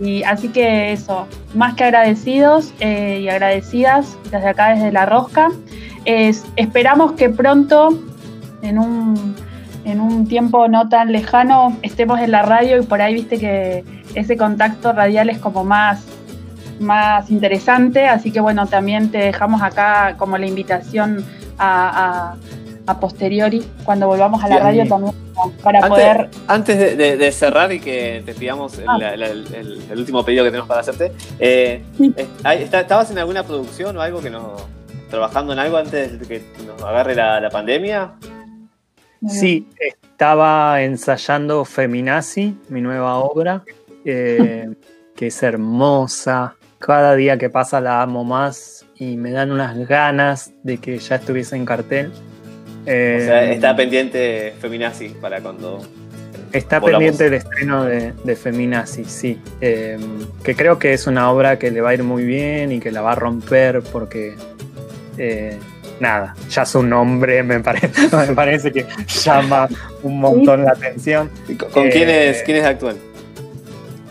Y, así que eso, más que agradecidos eh, y agradecidas desde acá, desde La Rosca. esperamos que pronto, en un, en un tiempo no tan lejano, estemos en la radio y por ahí viste que ese contacto radial es como más, más interesante, así que bueno, también te dejamos acá como la invitación a, posteriori, cuando volvamos a la radio también para poder... Antes de, cerrar y que te pidamos el, ah. último pedido que tenemos para hacerte, eh, ¿estabas en alguna producción o algo que nos... trabajando en algo antes de que nos agarre la, pandemia? Sí, estaba ensayando Feminazi, mi nueva obra, eh, que es hermosa. Cada día que pasa la amo más y me dan unas ganas de que ya estuviese en cartel. o sea, eh, está pendiente Feminazi para cuando. Está pendiente el estreno de, de Feminazi, sí. Eh, que creo que es una obra que le va a ir muy bien y que la va a romper porque. Eh, nada, ya su nombre me parece, me parece que llama un montón la atención. ¿Con, quiénes, quiénes actúan?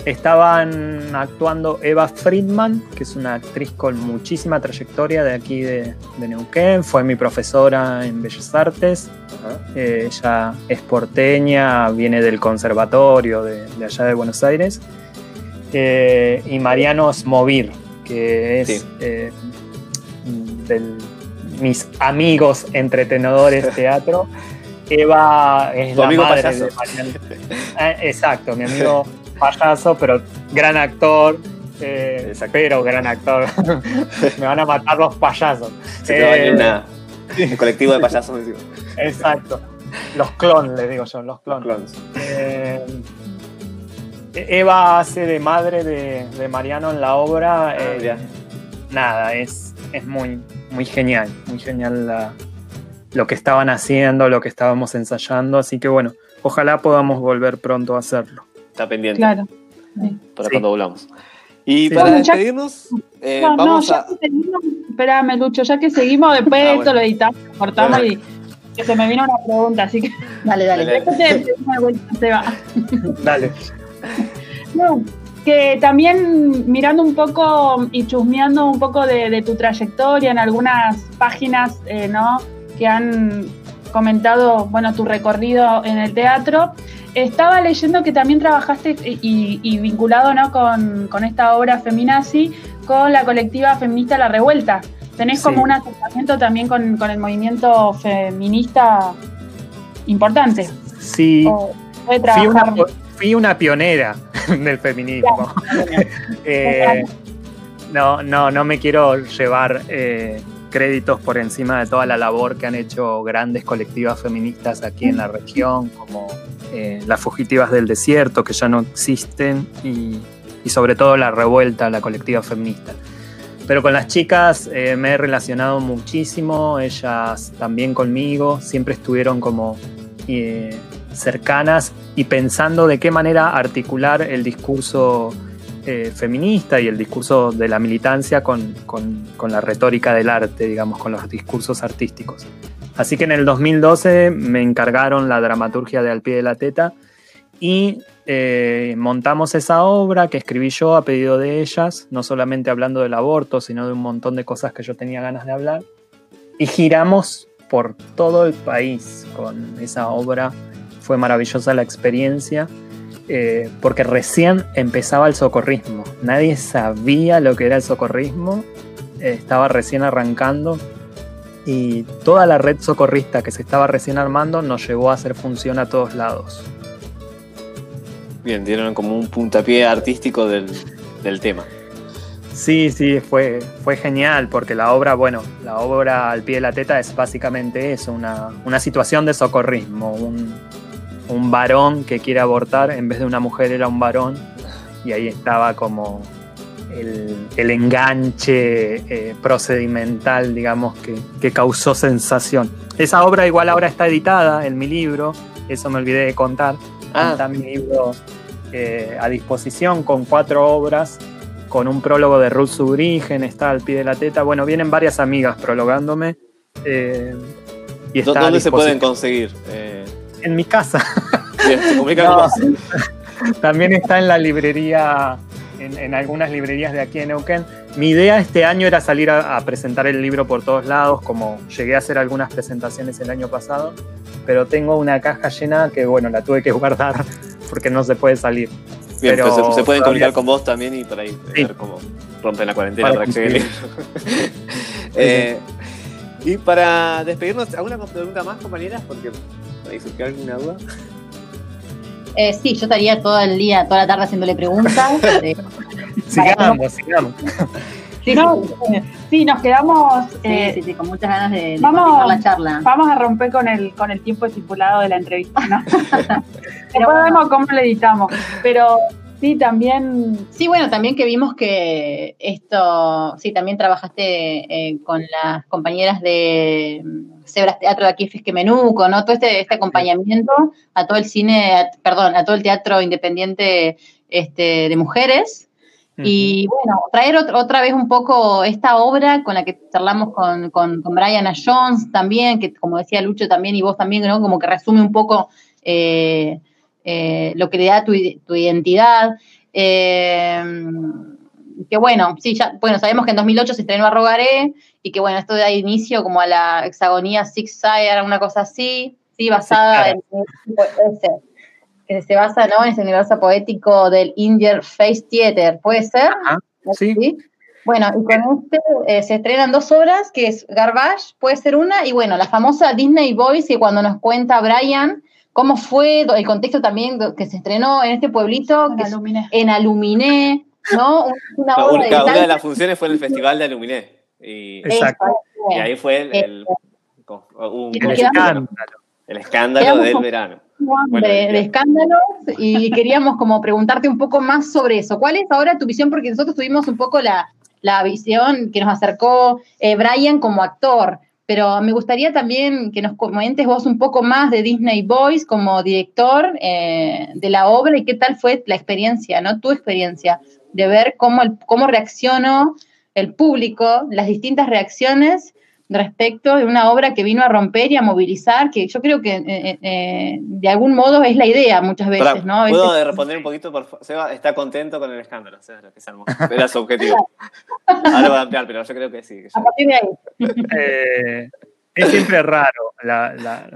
Estaban actuando Eva Friedman, que es una actriz con muchísima trayectoria de aquí de, Neuquén, fue mi profesora en Bellas Artes. Eh, ella es porteña, viene del conservatorio de, allá de Buenos Aires. Eh, y Mariano Smovir, que es eh, de mis amigos entretenedores teatro. Eva es la madre de Mariano. exacto, mi amigo payaso, pero gran actor. Eh, pero gran actor. Me van a matar los payasos. Se te eh, una, un colectivo de payasos. Exacto. Los clones, les digo yo, los clones. Eh, Eva hace de madre de, Mariano en la obra. Ah, eh, nada, es, es muy, muy genial. Muy genial lo que estaban haciendo, lo que estábamos ensayando. Así que bueno, ojalá podamos volver pronto a hacerlo. Está pendiente. Claro. Para cuando volvamos. Y para despedirnos, eh, vamos a. espérame, Lucho, ya que seguimos, después de ah, esto lo editamos, cortamos y que se me vino una pregunta, así que. Dale, dale. dale. se va. dale. No, que también mirando un poco y chusmeando un poco de, tu trayectoria en algunas páginas, eh, ¿no? Que han comentado, bueno, tu recorrido en el teatro. Estaba leyendo que también trabajaste y, vinculado ¿no? con, esta obra Feminazi con la colectiva feminista La Revuelta. Tenés como un acercamiento también con, el movimiento feminista importante. Sí, fui una, pionera del feminismo. Eh, no, no, no me quiero llevar eh, créditos por encima de toda la labor que han hecho grandes colectivas feministas aquí en la región, como eh, las fugitivas del desierto, que ya no existen, y, sobre todo la revuelta, la colectiva feminista. Pero con las chicas eh, me he relacionado muchísimo, ellas también conmigo, siempre estuvieron como eh, cercanas y pensando de qué manera articular el discurso eh, feminista y el discurso de la militancia con, la retórica del arte, digamos, con los discursos artísticos. Así que en el 2012 me encargaron la dramaturgia de Al pie de la teta y eh, montamos esa obra que escribí yo a pedido de ellas, no solamente hablando del aborto, sino de un montón de cosas que yo tenía ganas de hablar. Y giramos por todo el país con esa obra. Fue maravillosa la experiencia eh, porque recién empezaba el socorrismo. Nadie sabía lo que era el socorrismo, estaba recién arrancando y toda la red socorrista que se estaba recién armando nos llevó a hacer función a todos lados. Bien, dieron como un puntapié artístico del, tema. Sí, sí, fue, fue genial porque la obra, bueno, la obra al pie de la teta es básicamente eso, una, una situación de socorrismo, un, un varón que quiere abortar, en vez de una mujer era un varón, y ahí estaba como el, enganche eh, procedimental, digamos, que, causó sensación. Esa obra igual ahora está editada en mi libro, eso me olvidé de contar. Ah. Está mi libro eh, a disposición con cuatro obras, con un prólogo de Ruth Subrigen, está al pie de la teta. Bueno, vienen varias amigas prologándome. Eh, y ¿Dónde se pueden conseguir? En mi casa. también está en la librería, en, algunas librerías de aquí en Neuquén. Mi idea este año era salir a, presentar el libro por todos lados, como llegué a hacer algunas presentaciones el año pasado, pero tengo una caja llena que, bueno, la tuve que guardar porque no se puede salir. pero, se, pueden comunicar con vos también y por ahí ver cómo rompen la cuarentena para, eh, y para despedirnos, ¿alguna pregunta más, compañeras? Porque ahí surgió alguna duda. Eh, sí, yo estaría todo el día, toda la tarde haciéndole preguntas. Eh, sigamos, sigamos. Sí, sí, nos quedamos eh, con muchas ganas de, vamos, la charla. Vamos a romper con el, con el tiempo estipulado de la entrevista, ¿no? Pero vemos cómo lo editamos. Pero sí, también. Sí, bueno, también que vimos que esto, sí, también trabajaste eh, con las compañeras de Cebras Teatro de aquí Fisque Menuco, ¿no? Todo este, este acompañamiento a todo el cine, perdón, a todo el teatro independiente este, de mujeres. Y bueno, traer otra vez un poco esta obra con la que charlamos con, con, Brian A. Jones también, que como decía Lucho también y vos también, ¿no? Como que resume un poco eh, eh, lo que le da tu, identidad. Eh, que bueno, sí, ya, bueno, sabemos que en 2008 se estrenó Arrogaré y que bueno, esto da inicio como a la hexagonía Six Sire, una cosa así, sí, basada en que se basa ¿no? en ese universo poético del Indian Face Theater, ¿puede ser? sí. Bueno, y con este eh, se estrenan dos obras, que es Garbage, puede ser una, y bueno, la famosa Disney Voice, que cuando nos cuenta Brian cómo fue el contexto también que se estrenó en este pueblito, en, Aluminé. en Aluminé, ¿no? Una, obra de, una de las funciones fue en el Festival de Aluminé. Y, Exacto. Y ahí fue el, el, el escándalo. El escándalo del verano de, escándalos y queríamos como preguntarte un poco más sobre eso. ¿Cuál es ahora tu visión? Porque nosotros tuvimos un poco la, visión que nos acercó eh, Brian como actor, pero me gustaría también que nos comentes vos un poco más de Disney Boys como director eh, de la obra y qué tal fue la experiencia, ¿no? Tu experiencia de ver cómo, el, cómo reaccionó el público, las distintas reacciones respecto de una obra que vino a romper y a movilizar, que yo creo que eh, eh, eh, de algún modo es la idea muchas veces, ¿no? ¿Puedo responder un poquito? Por Seba está contento con el escándalo, lo que se Era su objetivo. Ahora voy a ampliar, pero yo creo que sí. a partir de ahí. es siempre raro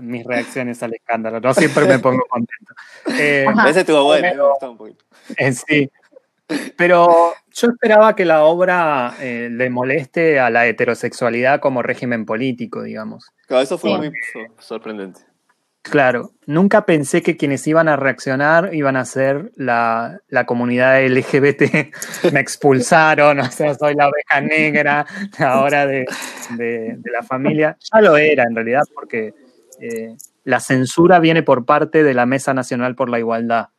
mis reacciones al escándalo, no siempre me pongo contento. Ese estuvo bueno, me gustó un poquito. sí, pero yo esperaba que la obra eh, le moleste a la heterosexualidad como régimen político, digamos. Claro, eso fue muy sorprendente. Claro, nunca pensé que quienes iban a reaccionar iban a ser la, comunidad LGBT. Me expulsaron, o sea, soy la oveja negra ahora de, la familia. Ya lo era en realidad, porque eh, la censura viene por parte de la Mesa Nacional por la Igualdad,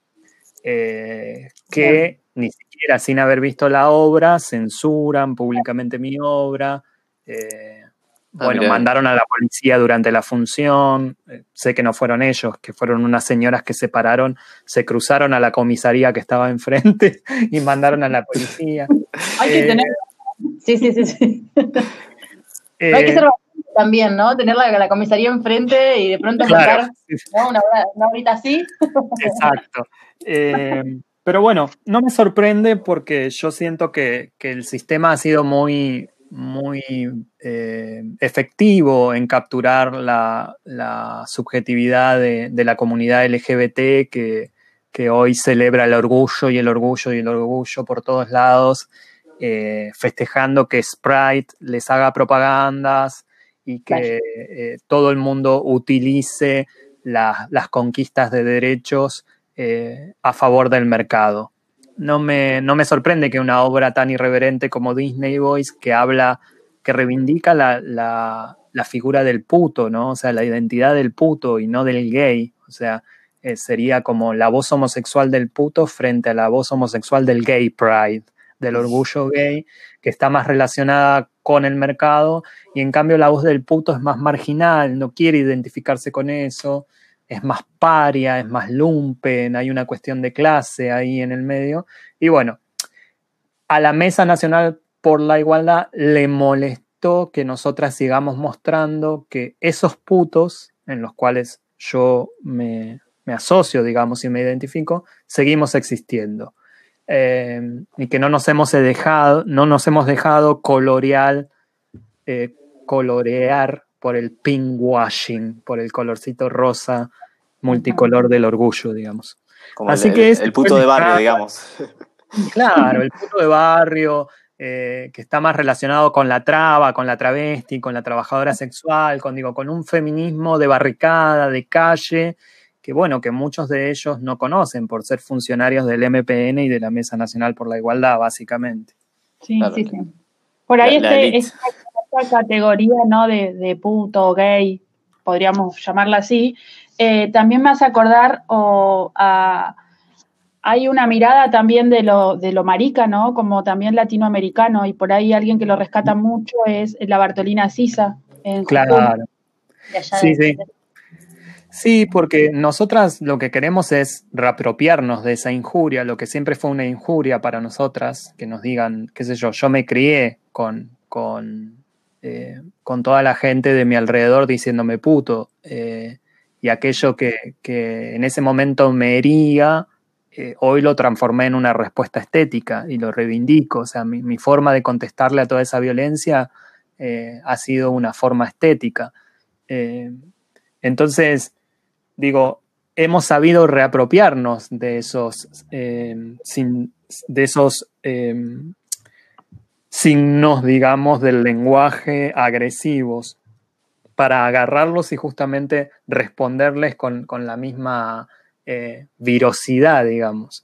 eh, que ni siquiera sin haber visto la obra, censuran públicamente mi obra. Eh, ah, bueno, mandaron a la policía durante la función. Eh, sé que no fueron ellos, que fueron unas señoras que se pararon, se cruzaron a la comisaría que estaba enfrente y mandaron a la policía. Hay que tener. Sí, sí, sí. sí. hay que ser también, ¿no? Tener la, comisaría enfrente y de pronto claro, Una, una, así. Exacto. Pero bueno, no me sorprende porque yo siento que, el sistema ha sido muy, muy eh, efectivo en capturar la, subjetividad de, la comunidad LGBT que, hoy celebra el orgullo y el orgullo y el orgullo por todos lados, eh, festejando que Sprite les haga propagandas y que eh, todo el mundo utilice las conquistas de derechos eh, a favor del mercado. No me, no me, sorprende que una obra tan irreverente como Disney Boys, que habla, que reivindica la, la, figura del puto, ¿no? O sea, la identidad del puto y no del gay. O sea, eh, sería como la voz homosexual del puto frente a la voz homosexual del gay pride, del orgullo gay, que está más relacionada con el mercado, y en cambio la voz del puto es más marginal, no quiere identificarse con eso, es más paria, es más lumpen, hay una cuestión de clase ahí en el medio. Y bueno, a la Mesa Nacional por la Igualdad le molestó que nosotras sigamos mostrando que esos putos en los cuales yo me, asocio, digamos, y me identifico, seguimos existiendo. Eh, y que no nos hemos dejado, no nos hemos dejado colorear, eh, colorear por el pink washing, por el colorcito rosa multicolor del orgullo, digamos. Como Así el, que es el puto de barrio, digamos. Claro, el puto de barrio, eh, que está más relacionado con la traba, con la travesti, con la trabajadora sexual, con, digo, con un feminismo de barricada, de calle, que bueno, que muchos de ellos no conocen por ser funcionarios del MPN y de la Mesa Nacional por la Igualdad, básicamente. Sí, sí, sí. Por ahí este, esta, categoría ¿no? de, de puto, gay, podríamos llamarla así, eh, también me hace acordar o a hay una mirada también de lo, de lo marica, ¿no? Como también latinoamericano, y por ahí alguien que lo rescata mucho es la Bartolina Sisa. En claro. Sí, sí. Sí, porque nosotras lo que queremos es reapropiarnos de esa injuria, lo que siempre fue una injuria para nosotras, que nos digan, qué sé yo, yo me crié con, con, eh, con toda la gente de mi alrededor diciéndome puto, eh, y aquello que, que en ese momento me hería, eh, hoy lo transformé en una respuesta estética y lo reivindico. O sea, mi, forma de contestarle a toda esa violencia ha sido una forma estética. Entonces, digo, hemos sabido reapropiarnos de esos, de esos signos, digamos, del lenguaje agresivos para agarrarlos y justamente responderles con la misma eh, virosidad, digamos.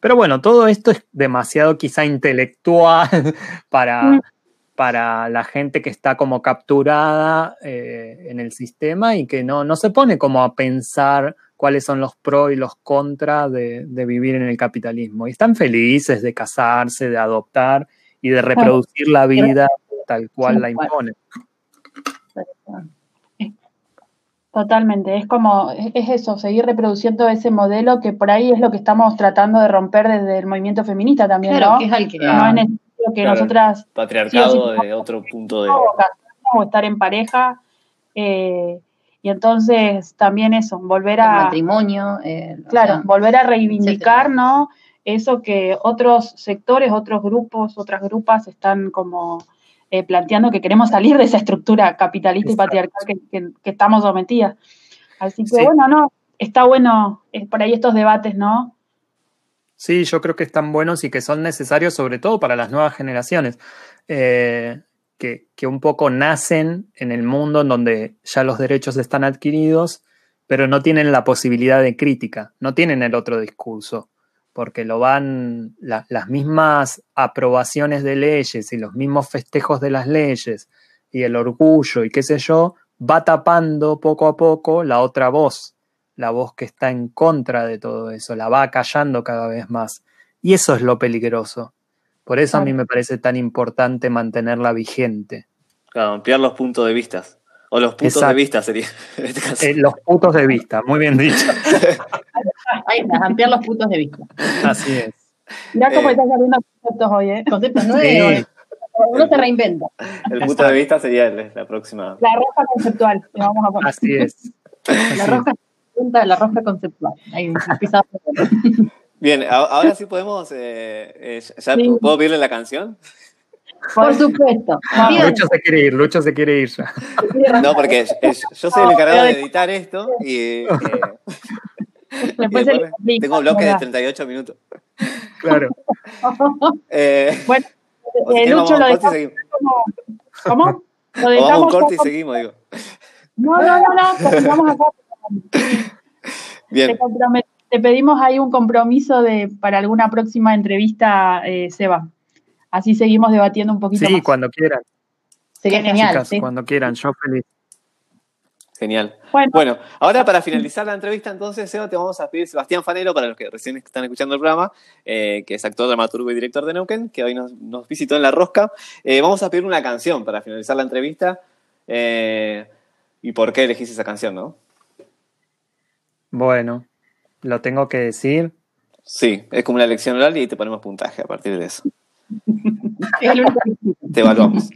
Pero bueno, todo esto es demasiado quizá intelectual para, mm. Para la gente que está como capturada eh, en el sistema y que no, no se pone como a pensar cuáles son los pros y los contras de, vivir en el capitalismo. Y están felices de casarse, de adoptar y de reproducir la vida tal cual la imponen. Totalmente, es como, es eso, seguir reproduciendo ese modelo que por ahí es lo que estamos tratando de romper desde el movimiento feminista también, claro, que es al que, no es que nosotras... Patriarcado de otro punto de... O estar en pareja, eh, y entonces también eso, volver a... El matrimonio. Eh, claro, volver a reivindicar, ¿no? Eso que otros sectores, otros grupos, otras grupas están como eh, planteando que queremos salir de esa estructura capitalista y patriarcal que, estamos sometidas. Así que bueno, no, está bueno eh, por ahí estos debates, ¿no? Sí, yo creo que están buenos y que son necesarios sobre todo para las nuevas generaciones, eh, que, que, un poco nacen en el mundo en donde ya los derechos están adquiridos, pero no tienen la posibilidad de crítica, no tienen el otro discurso porque lo van las mismas aprobaciones de leyes y los mismos festejos de las leyes y el orgullo y qué sé yo, va tapando poco a poco la otra voz, la voz que está en contra de todo eso, la va callando cada vez más. Y eso es lo peligroso. Por eso a mí me parece tan importante mantenerla vigente. Claro, ampliar los puntos de vista. O los puntos de vista sería. En este caso. Eh, los puntos de vista, muy bien dicho. Ahí está, ampliar los puntos de vista. Así es. Ya como eh, están saliendo conceptos hoy, ¿eh? Conceptos nuevos. Uno se reinventa. El punto de vista sería la próxima. La roja conceptual. Vamos a poner. Así es. La roja de la roja conceptual. Ahí, pisado. Bien, ahora sí podemos. Eh, eh ¿Ya puedo pedirle la canción? Por supuesto. Lucho se quiere ir, Lucho se quiere ir ya. No, porque yo soy el encargado de editar esto y. Eh, tengo un bloque de 38 minutos. Claro. Eh, bueno, eh, Lucho lo dejamos como, ¿Cómo? Lo dejamos vamos un corte y seguimos, digo. No, no, no, no, vamos acá. Bien. Te, te, pedimos ahí un compromiso de para alguna próxima entrevista, eh, Seba. Así seguimos debatiendo un poquito sí, cuando quieran. Sería genial. Cuando quieran, yo feliz. Genial. Bueno. ahora para finalizar la entrevista, entonces, Seba, te vamos a pedir Sebastián Fanero, para los que recién están escuchando el programa, eh, que es actor, dramaturgo y director de Neuquén, que hoy nos, visitó en La Rosca. Eh, vamos a pedir una canción para finalizar la entrevista. Eh, ¿Y por qué elegís esa canción, no? Bueno, lo tengo que decir. Sí, es como una elección oral y te ponemos puntaje a partir de eso. te evaluamos.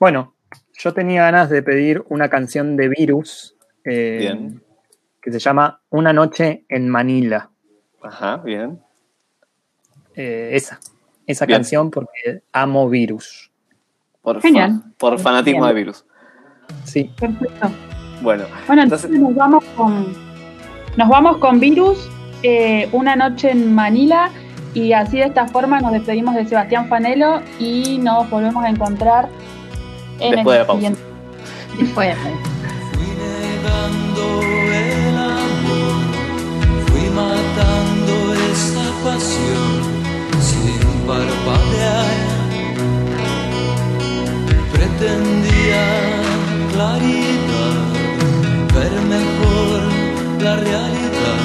bueno, yo tenía ganas de pedir una canción de Virus eh, que se llama Una noche en Manila. Ajá, bien. Eh, esa, esa canción porque amo Virus. Por, por fanatismo de Virus. Sí. Perfecto. Bueno, bueno entonces, nos vamos con, Nos vamos con Virus, eh, una noche en Manila, y así de esta forma nos despedimos de Sebastián Fanelo y nos volvemos a encontrar en Después el siguiente. Después Fui negando el amor, fui matando esa pasión sin parpadear. Pretendía claridad, la realidad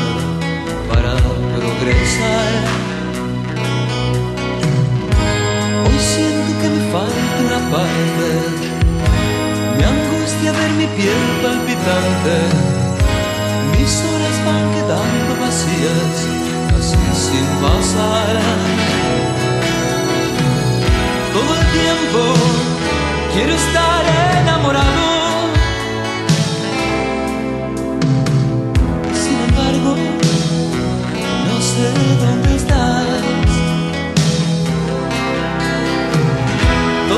para progresar. Hoy siento que me falta una parte, me angustia ver mi piel palpitante, mis horas van quedando vacías, casi sin pasar. Todo el tiempo quiero estar enamorado.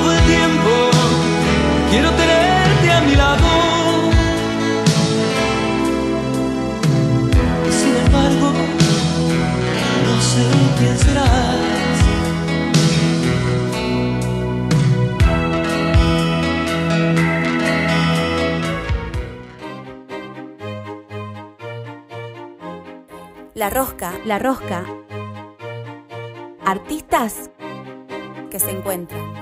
Todo el tiempo quiero tenerte a mi lado. Sin embargo, no sé quién serás. La rosca, la rosca. Artistas que se encuentran.